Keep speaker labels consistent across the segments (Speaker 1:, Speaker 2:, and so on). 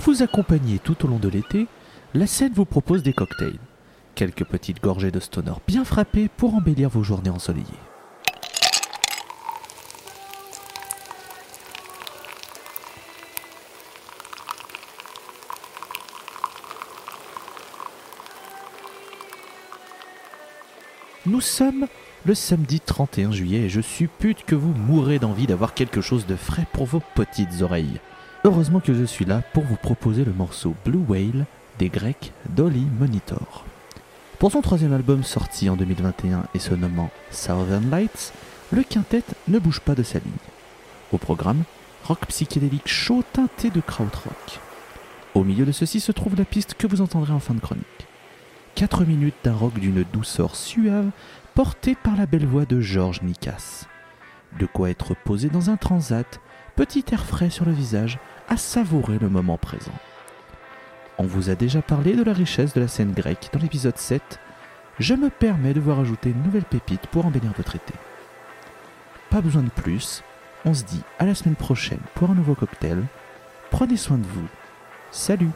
Speaker 1: vous accompagner tout au long de l'été, la scène vous propose des cocktails. Quelques petites gorgées de stoner bien frappées pour embellir vos journées ensoleillées. Nous sommes le samedi 31 juillet et je suppute que vous mourrez d'envie d'avoir quelque chose de frais pour vos petites oreilles. Heureusement que je suis là pour vous proposer le morceau Blue Whale des Grecs Dolly Monitor. Pour son troisième album sorti en 2021 et se nommant Southern Lights, le quintet ne bouge pas de sa ligne. Au programme, rock psychédélique chaud teinté de krautrock. Au milieu de ceci se trouve la piste que vous entendrez en fin de chronique. 4 minutes d'un rock d'une douceur suave porté par la belle voix de Georges Nikas. De quoi être posé dans un transat, petit air frais sur le visage, à savourer le moment présent. On vous a déjà parlé de la richesse de la scène grecque dans l'épisode 7. Je me permets de vous rajouter une nouvelle pépite pour embellir votre été. Pas besoin de plus, on se dit à la semaine prochaine pour un nouveau cocktail. Prenez soin de vous. Salut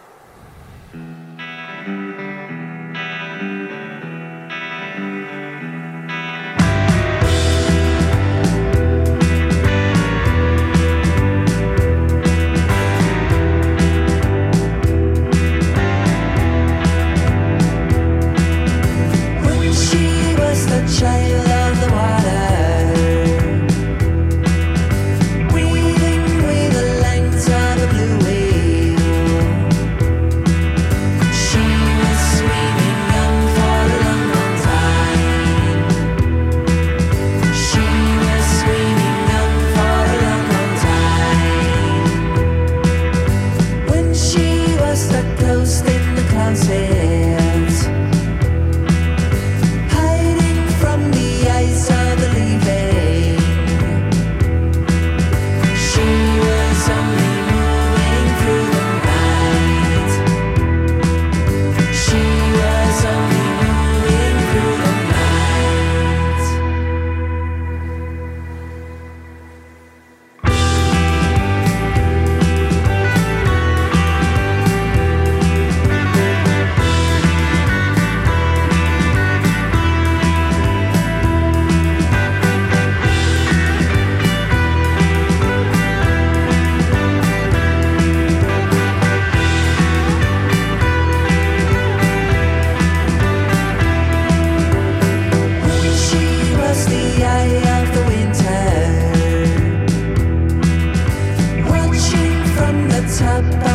Speaker 2: top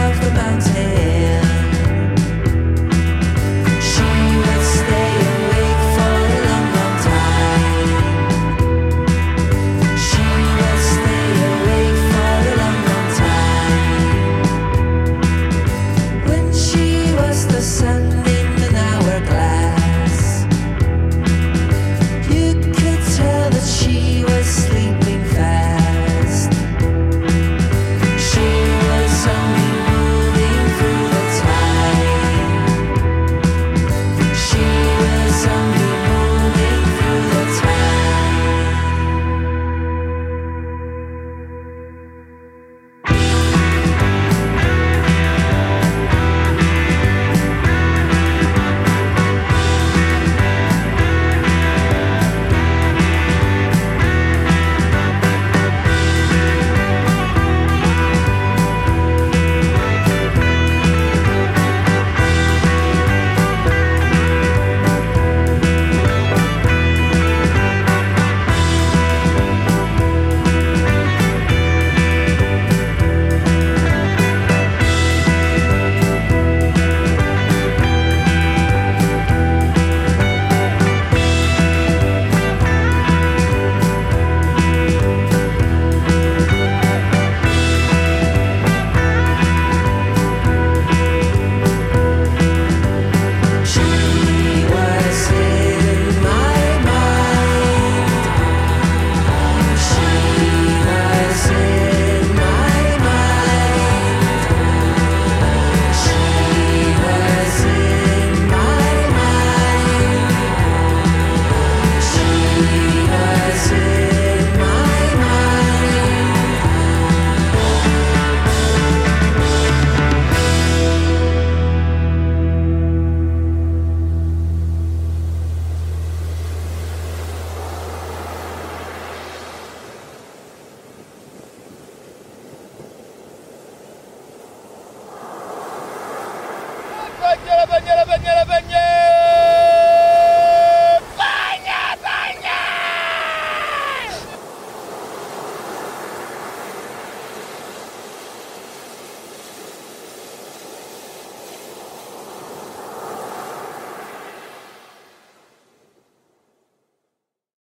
Speaker 3: bagnole, la bagnole, la bagnole, la bagnole